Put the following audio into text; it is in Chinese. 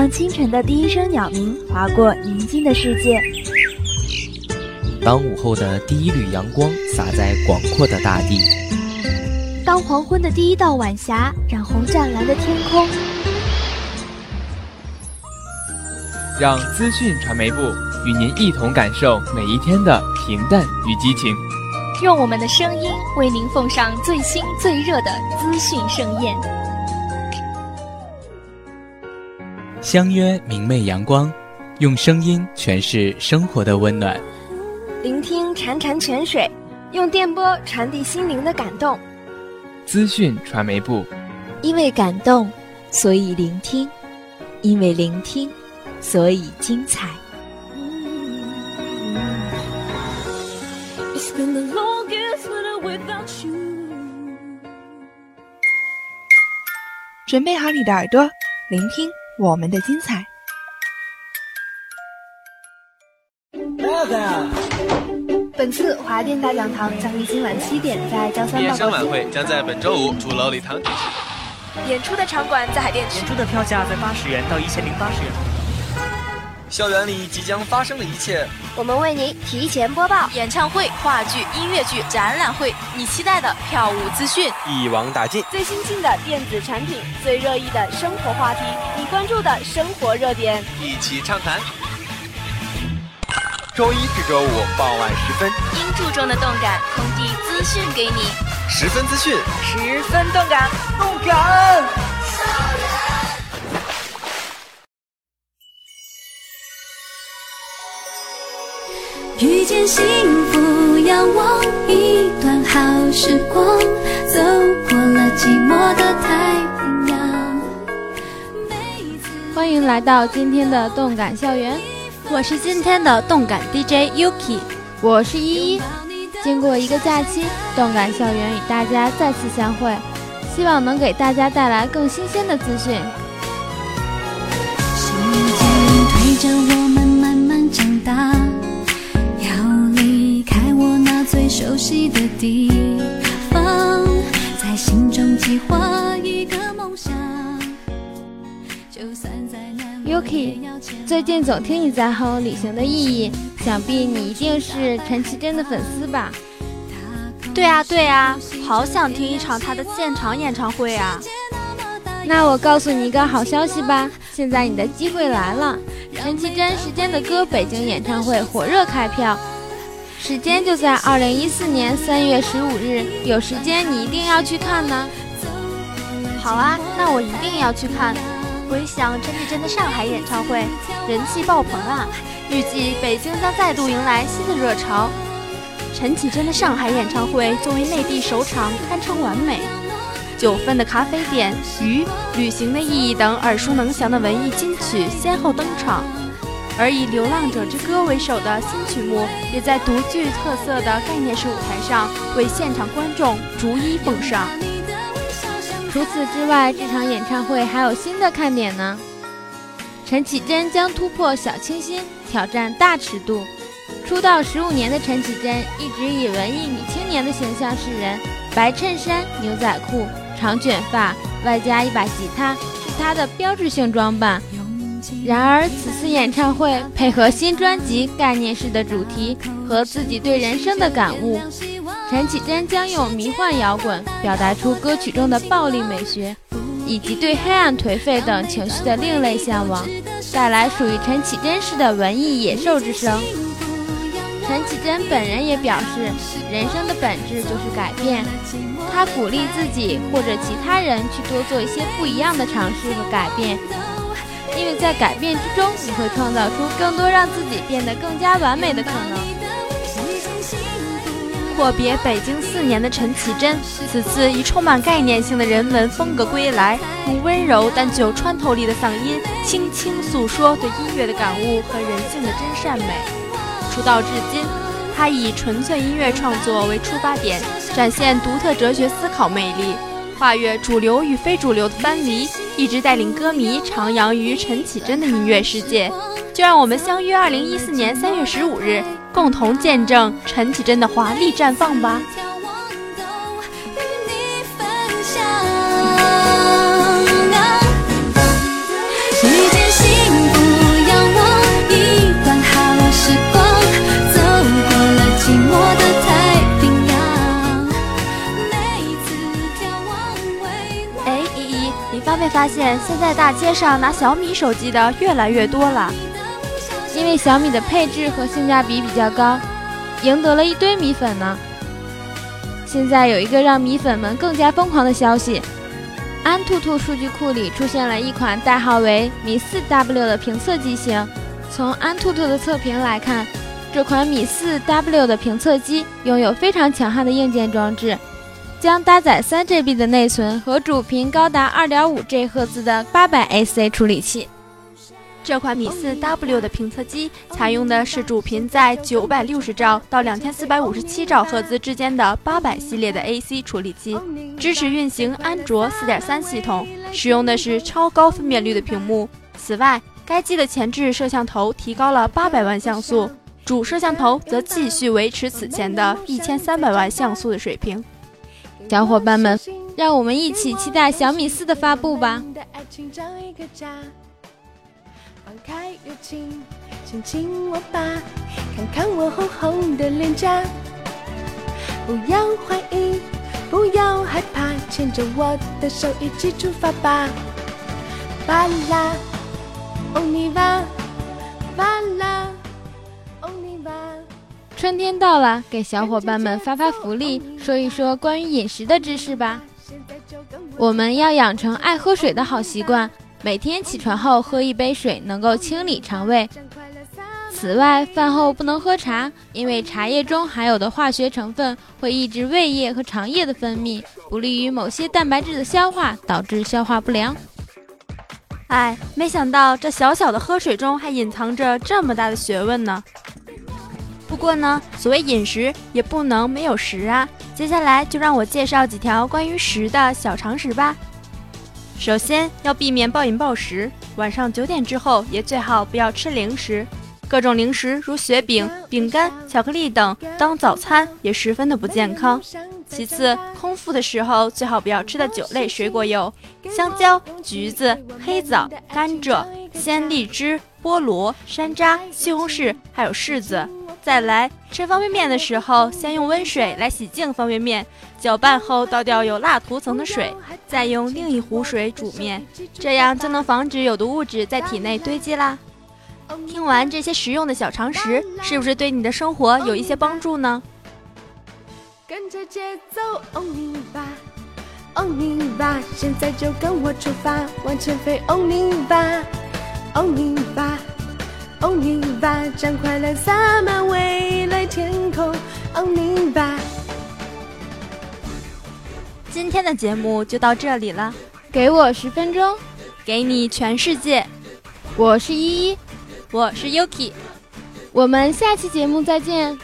当清晨的第一声鸟鸣划过宁静的世界，当午后的第一缕阳光洒在广阔的大地，当黄昏的第一道晚霞染红湛蓝的天空，让资讯传媒部与您一同感受每一天的平淡与激情，用我们的声音为您奉上最新最热的资讯盛宴。相约明媚阳光，用声音诠释生活的温暖。聆听潺潺泉水，用电波传递心灵的感动。资讯传媒部，因为感动，所以聆听；因为聆听，所以精彩。准备好你的耳朵，聆听。我们的精彩。本次华电大讲堂将于今晚七点在江三毕业生晚会将在本周五主楼礼堂举行。演出的场馆在海淀区。演出的票价在八十元到一千零八十元。校园里即将发生的一切，我们为您提前播报。演唱会、话剧、音乐剧、展览会，你期待的票务资讯一网打尽。最新进的电子产品，最热议的生活话题，你关注的生活热点，一起畅谈。周一至周五傍晚时分，音柱中的动感，空地资讯给你，十分资讯，十分动感，动感。遇见幸福，仰望一段好时光，走过了寂寞的太平洋。欢迎来到今天的动感校园，我是今天的动感 DJ Yuki，我是依依。经过一个假期，动感校园与大家再次相会，希望能给大家带来更新鲜的资讯。时间推着我们慢慢长大。熟悉的地方，在心中计划一个梦想。Yuki，最近总听你在哼《旅行的意义》，想必你一定是陈绮贞的粉丝吧？对啊，对啊，好想听一场她的现场演唱会啊！那我告诉你一个好消息吧，现在你的机会来了，陈绮贞《时间的歌》北京演唱会火热开票。时间就在二零一四年三月十五日，有时间你一定要去看呢。好啊，那我一定要去看。回想陈绮贞的上海演唱会，人气爆棚啊！预计北京将再度迎来新的热潮。陈绮贞的上海演唱会作为内地首场，堪称完美。九份的咖啡店、鱼、旅行的意义等耳熟能详的文艺金曲先后登场。而以《流浪者之歌》为首的新曲目，也在独具特色的概念式舞台上为现场观众逐一奉上。除此之外，这场演唱会还有新的看点呢。陈绮贞将突破小清新，挑战大尺度。出道十五年的陈绮贞一直以文艺女青年的形象示人，白衬衫、牛仔裤、长卷发，外加一把吉他，是她的标志性装扮。然而，此次演唱会配合新专辑概念式的主题和自己对人生的感悟，陈绮贞将用迷幻摇滚表达出歌曲中的暴力美学，以及对黑暗颓废等情绪的另类向往，带来属于陈绮贞式的文艺野兽之声。陈绮贞本人也表示，人生的本质就是改变，她鼓励自己或者其他人去多做一些不一样的尝试和改变。因为在改变之中，你会创造出更多让自己变得更加完美的可能。阔别北京四年的陈绮贞，此次以充满概念性的人文风格归来，用温柔但具有穿透力的嗓音，轻轻诉说对音乐的感悟和人性的真善美。出道至今，她以纯粹音乐创作为出发点，展现独特哲学思考魅力。跨越主流与非主流的藩篱，一直带领歌迷徜徉于陈绮贞的音乐世界。就让我们相约二零一四年三月十五日，共同见证陈绮贞的华丽绽放吧。发现，现在大街上拿小米手机的越来越多了？因为小米的配置和性价比比较高，赢得了一堆米粉呢。现在有一个让米粉们更加疯狂的消息：安兔兔数据库里出现了一款代号为米四 W 的评测机型。从安兔兔的测评来看，这款米四 W 的评测机拥有非常强悍的硬件装置。将搭载三 GB 的内存和主频高达二点五 G 赫兹的八百 AC 处理器。这款米四 W 的评测机采用的是主频在九百六十兆到两千四百五十七兆赫兹之间的八百系列的 AC 处理器，支持运行安卓四点三系统，使用的是超高分辨率的屏幕。此外，该机的前置摄像头提高了八百万像素，主摄像头则继续维持此前的一千三百万像素的水平。小伙伴们，让我们一起期待小米四的发布吧！放开友情，亲亲我吧，看看我红红的脸颊。不要怀疑，不要害怕，牵着我的手一起出发吧！巴拉，欧尼瓦，巴拉。春天到了，给小伙伴们发发福利，说一说关于饮食的知识吧。我们要养成爱喝水的好习惯，每天起床后喝一杯水，能够清理肠胃。此外，饭后不能喝茶，因为茶叶中含有的化学成分会抑制胃液和肠液的分泌，不利于某些蛋白质的消化，导致消化不良。哎，没想到这小小的喝水中还隐藏着这么大的学问呢。不过呢，所谓饮食也不能没有食啊。接下来就让我介绍几条关于食的小常识吧。首先要避免暴饮暴食，晚上九点之后也最好不要吃零食，各种零食如雪饼、饼干、巧克力等当早餐也十分的不健康。其次，空腹的时候最好不要吃的酒类水果有香蕉、橘子、黑枣、甘蔗、鲜荔枝、菠萝、山楂、西红柿，还有柿子。再来吃方便面的时候，先用温水来洗净方便面，搅拌后倒掉有蜡涂层的水，再用另一壶水煮面，这样就能防止有毒物质在体内堆积啦。听完这些实用的小常识，是不是对你的生活有一些帮助呢？跟着节奏，欧尼吧，欧尼吧，现在就跟我出发，往前飞，欧尼吧，欧尼吧。哦，你吧，将快乐洒满未来天空。哦，你吧。今天的节目就到这里了，给我十分钟，给你全世界。我是依依，我是 Yuki，我们下期节目再见。